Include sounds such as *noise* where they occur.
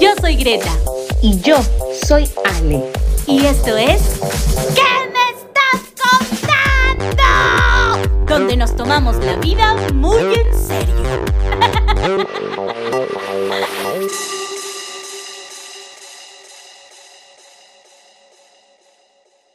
Yo soy Greta. Y yo soy Ale. Y esto es... ¿Qué me estás contando? Donde nos tomamos la vida muy en serio. *laughs*